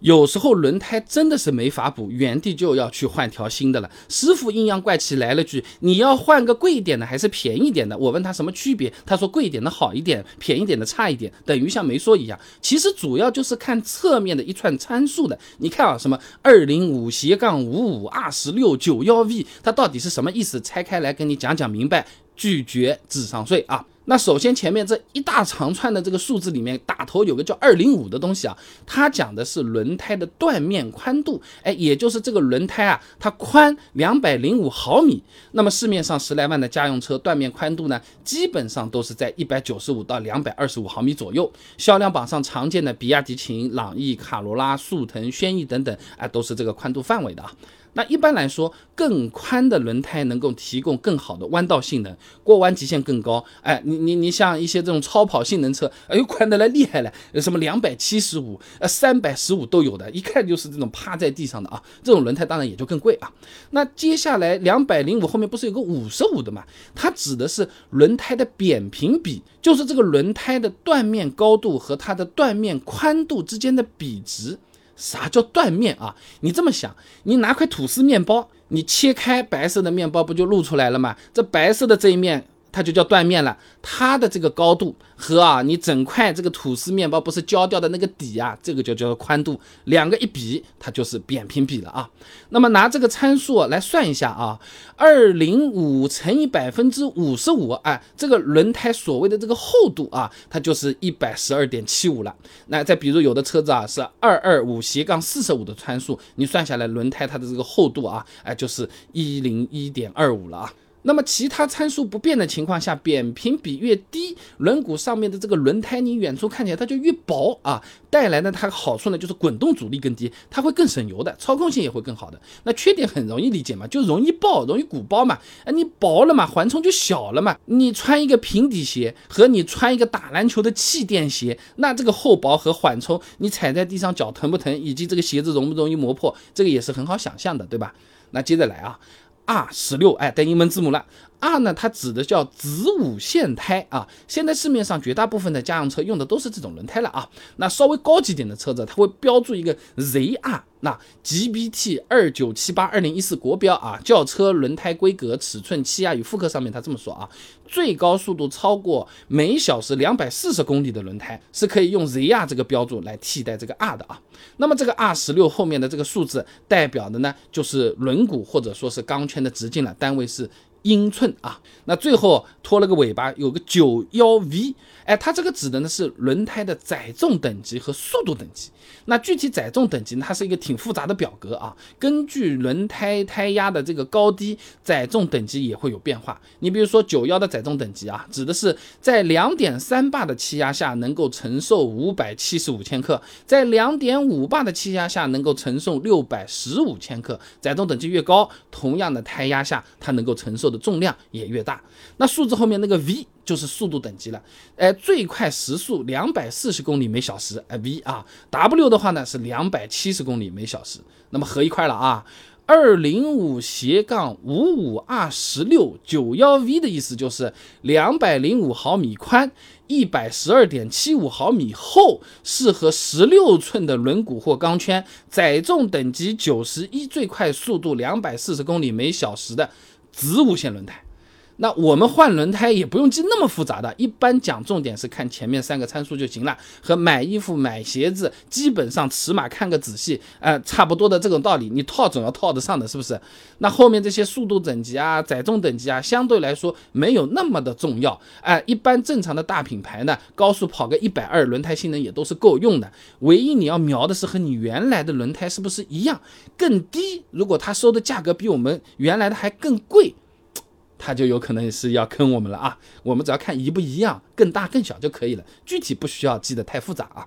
有时候轮胎真的是没法补，原地就要去换条新的了。师傅阴阳怪气来了句：“你要换个贵一点的还是便宜点的？”我问他什么区别，他说贵一点的好一点，便宜点的差一点，等于像没说一样。其实主要就是看侧面的一串参数的。你看啊，什么二零五斜杠五五二十六九幺 V，它到底是什么意思？拆开来跟你讲讲明白，拒绝智商税啊！那首先前面这一大长串的这个数字里面，打头有个叫二零五的东西啊，它讲的是轮胎的断面宽度，哎，也就是这个轮胎啊，它宽两百零五毫米。那么市面上十来万的家用车断面宽度呢，基本上都是在一百九十五到两百二十五毫米左右。销量榜上常见的比亚迪秦、朗逸、卡罗拉、速腾、轩逸等等，啊，都是这个宽度范围的啊。那一般来说，更宽的轮胎能够提供更好的弯道性能，过弯极限更高。哎，你你你像一些这种超跑性能车，哎呦宽的来厉害了，什么两百七十五、呃三百十五都有的，一看就是这种趴在地上的啊。这种轮胎当然也就更贵啊。那接下来两百零五后面不是有个五十五的嘛？它指的是轮胎的扁平比，就是这个轮胎的断面高度和它的断面宽度之间的比值。啥叫断面啊？你这么想，你拿块吐司面包，你切开白色的面包不就露出来了吗？这白色的这一面。它就叫断面了，它的这个高度和啊，你整块这个吐司面包不是焦掉的那个底啊，这个就叫做宽度，两个一比，它就是扁平比了啊。那么拿这个参数来算一下啊，二零五乘以百分之五十五，哎，这个轮胎所谓的这个厚度啊，它就是一百十二点七五了。那再比如有的车子啊是二二五斜杠四十五的参数，你算下来轮胎它的这个厚度啊，哎，就是一零一点二五了啊。那么其他参数不变的情况下，扁平比越低，轮毂上面的这个轮胎你远处看起来它就越薄啊，带来的它好处呢就是滚动阻力更低，它会更省油的，操控性也会更好的。那缺点很容易理解嘛，就容易爆，容易鼓包嘛。啊，你薄了嘛，缓冲就小了嘛。你穿一个平底鞋和你穿一个打篮球的气垫鞋，那这个厚薄和缓冲，你踩在地上脚疼不疼，以及这个鞋子容不容易磨破，这个也是很好想象的，对吧？那接着来啊。R 十六，哎，带英文字母了。R 呢，它指的叫子午线胎啊。现在市面上绝大部分的家用车用的都是这种轮胎了啊。那稍微高级点的车子，它会标注一个 ZR，那 GBT 二九七八二零一四国标啊。轿车轮胎规格、尺寸、气压与复刻上面它这么说啊。最高速度超过每小时两百四十公里的轮胎是可以用 ZR 这个标注来替代这个 R 的啊。那么这个 R 十六后面的这个数字代表的呢，就是轮毂或者说是钢圈的直径了，单位是。英寸啊，那最后拖了个尾巴，有个九幺 V，哎，它这个指的呢是轮胎的载重等级和速度等级。那具体载重等级呢，它是一个挺复杂的表格啊，根据轮胎胎压的这个高低，载重等级也会有变化。你比如说九幺的载重等级啊，指的是在两点三巴的气压下能够承受五百七十五千克，在两点五巴的气压下能够承受六百十五千克。载重等级越高，同样的胎压下，它能够承受的重量也越大。那数字后面那个 V 就是速度等级了，哎，最快时速两百四十公里每小时，哎，V 啊，W 的。话呢是两百七十公里每小时，那么合一块了啊，二零五斜杠五五二十六九幺 V 的意思就是两百零五毫米宽，一百十二点七五毫米厚，适合十六寸的轮毂或钢圈，载重等级九十一，最快速度两百四十公里每小时的子午线轮胎。那我们换轮胎也不用记那么复杂的，一般讲重点是看前面三个参数就行了，和买衣服买鞋子基本上尺码看个仔细，呃，差不多的这种道理，你套总要套得上的，是不是？那后面这些速度等级啊、载重等级啊，相对来说没有那么的重要，哎，一般正常的大品牌呢，高速跑个一百二，轮胎性能也都是够用的。唯一你要瞄的是和你原来的轮胎是不是一样，更低。如果他收的价格比我们原来的还更贵。它就有可能是要坑我们了啊！我们只要看一不一样，更大更小就可以了，具体不需要记得太复杂啊。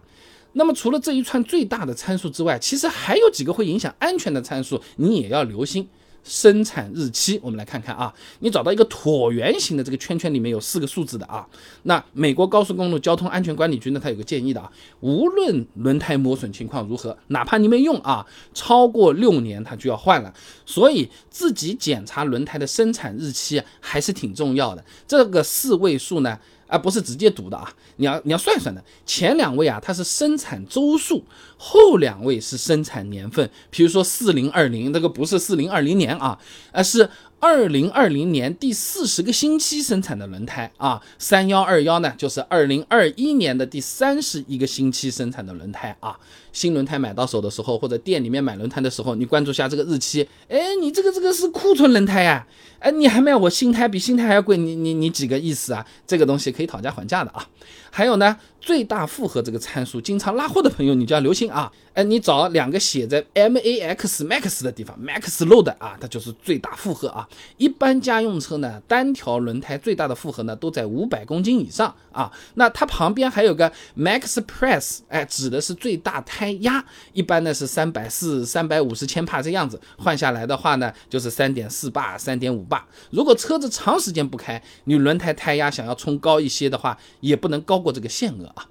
那么除了这一串最大的参数之外，其实还有几个会影响安全的参数，你也要留心。生产日期，我们来看看啊，你找到一个椭圆形的这个圈圈里面有四个数字的啊，那美国高速公路交通安全管理局呢，它有个建议的啊，无论轮胎磨损情况如何，哪怕你没用啊，超过六年它就要换了，所以自己检查轮胎的生产日期还是挺重要的。这个四位数呢。而不是直接读的啊，你要你要算算的。前两位啊，它是生产周数，后两位是生产年份。比如说四零二零，这个不是四零二零年啊，而是。二零二零年第四十个星期生产的轮胎啊，三幺二幺呢，就是二零二一年的第三十一个星期生产的轮胎啊。新轮胎买到手的时候，或者店里面买轮胎的时候，你关注下这个日期。哎，你这个这个是库存轮胎呀？哎，你还卖我新胎，比新胎还要贵，你你你几个意思啊？这个东西可以讨价还价的啊。还有呢，最大负荷这个参数，经常拉货的朋友你就要留心啊。哎，你找两个写在 MAX Max 的地方，Max Load 啊，它就是最大负荷啊。一般家用车呢，单条轮胎最大的负荷呢都在五百公斤以上啊。那它旁边还有个 Max Press，哎，指的是最大胎压，一般呢是三百四、三百五十千帕这样子，换下来的话呢就是三点四巴、三点五巴。如果车子长时间不开，你轮胎胎压想要冲高一些的话，也不能高过这个限额啊。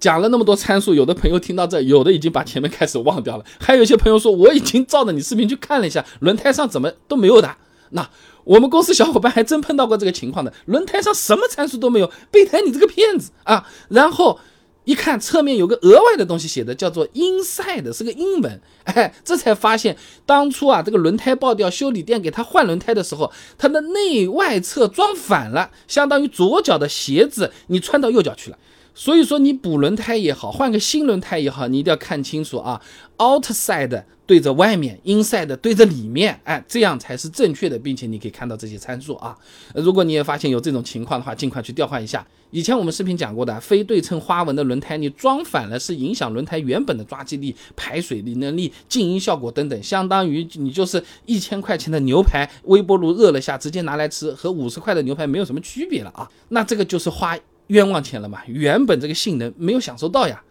讲了那么多参数，有的朋友听到这，有的已经把前面开始忘掉了，还有一些朋友说我已经照着你视频去看了一下，轮胎上怎么都没有的。那我们公司小伙伴还真碰到过这个情况的，轮胎上什么参数都没有，备胎你这个骗子啊！然后一看侧面有个额外的东西写的叫做 inside，是个英文，哎，这才发现当初啊这个轮胎爆掉，修理店给他换轮胎的时候，它的内外侧装反了，相当于左脚的鞋子你穿到右脚去了。所以说你补轮胎也好，换个新轮胎也好，你一定要看清楚啊，outside 对着外面，inside 对着里面，哎，这样才是正确的，并且你可以看到这些参数啊。如果你也发现有这种情况的话，尽快去调换一下。以前我们视频讲过的，非对称花纹的轮胎，你装反了是影响轮胎原本的抓地力、排水力能力、静音效果等等，相当于你就是一千块钱的牛排，微波炉热了下直接拿来吃，和五十块的牛排没有什么区别了啊。那这个就是花。冤枉钱了嘛？原本这个性能没有享受到呀。